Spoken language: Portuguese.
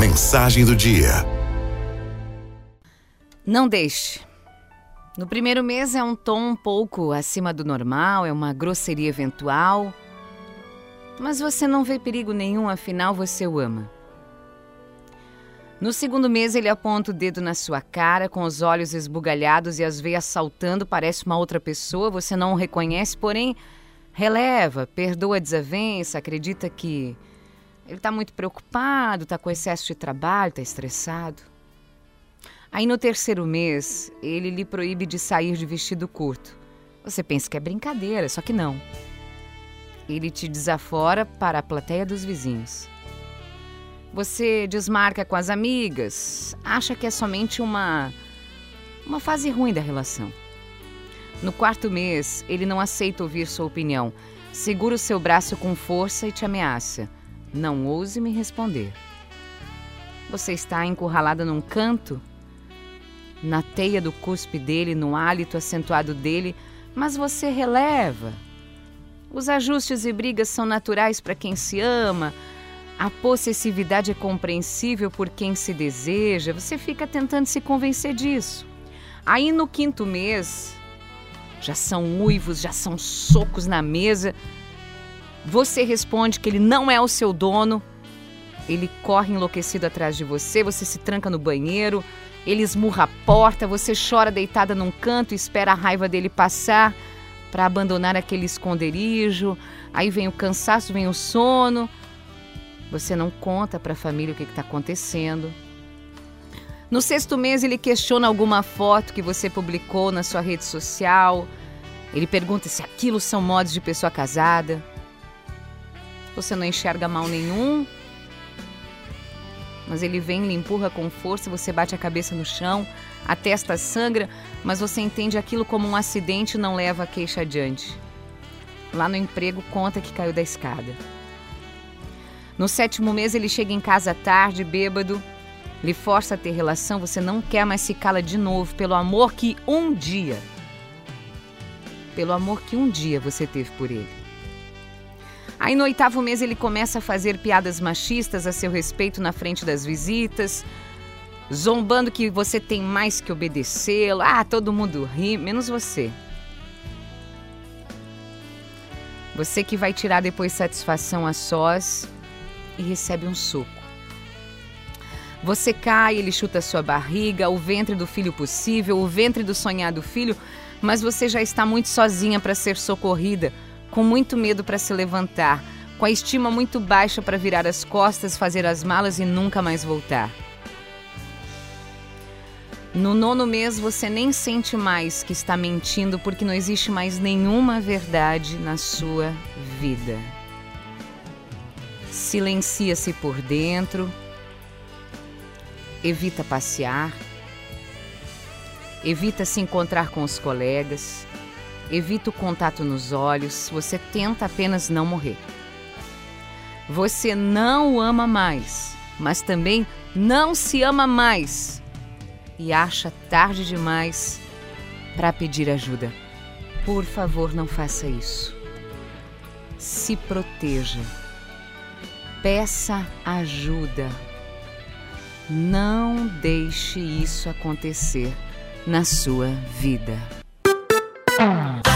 Mensagem do dia. Não deixe. No primeiro mês é um tom um pouco acima do normal, é uma grosseria eventual. Mas você não vê perigo nenhum, afinal você o ama. No segundo mês, ele aponta o dedo na sua cara, com os olhos esbugalhados e as veias saltando, parece uma outra pessoa, você não o reconhece, porém releva, perdoa a desavença, acredita que ele está muito preocupado, está com excesso de trabalho, está estressado. Aí no terceiro mês, ele lhe proíbe de sair de vestido curto. Você pensa que é brincadeira, só que não. Ele te desafora para a plateia dos vizinhos. Você desmarca com as amigas, acha que é somente uma uma fase ruim da relação. No quarto mês, ele não aceita ouvir sua opinião. Segura o seu braço com força e te ameaça. Não ouse me responder. Você está encurralada num canto, na teia do cuspe dele, no hálito acentuado dele, mas você releva. Os ajustes e brigas são naturais para quem se ama, a possessividade é compreensível por quem se deseja, você fica tentando se convencer disso. Aí no quinto mês, já são uivos, já são socos na mesa. Você responde que ele não é o seu dono, ele corre enlouquecido atrás de você, você se tranca no banheiro, ele esmurra a porta, você chora deitada num canto e espera a raiva dele passar para abandonar aquele esconderijo. Aí vem o cansaço, vem o sono. Você não conta para a família o que está acontecendo. No sexto mês, ele questiona alguma foto que você publicou na sua rede social. Ele pergunta se aquilo são modos de pessoa casada. Você não enxerga mal nenhum, mas ele vem, lhe empurra com força, você bate a cabeça no chão, a testa sangra, mas você entende aquilo como um acidente e não leva a queixa adiante. Lá no emprego, conta que caiu da escada. No sétimo mês, ele chega em casa tarde, bêbado, lhe força a ter relação, você não quer mais se cala de novo, pelo amor que um dia, pelo amor que um dia você teve por ele. Aí no oitavo mês ele começa a fazer piadas machistas a seu respeito na frente das visitas, zombando que você tem mais que obedecê-lo. Ah, todo mundo ri, menos você. Você que vai tirar depois satisfação a sós e recebe um soco. Você cai, ele chuta sua barriga, o ventre do filho possível, o ventre do sonhado filho, mas você já está muito sozinha para ser socorrida, com muito medo para se levantar, com a estima muito baixa para virar as costas, fazer as malas e nunca mais voltar. No nono mês você nem sente mais que está mentindo porque não existe mais nenhuma verdade na sua vida. Silencia-se por dentro, evita passear, evita se encontrar com os colegas, evita o contato nos olhos, você tenta apenas não morrer. Você não o ama mais, mas também não se ama mais e acha tarde demais para pedir ajuda. Por favor, não faça isso. Se proteja peça ajuda. Não deixe isso acontecer na sua vida. Thank.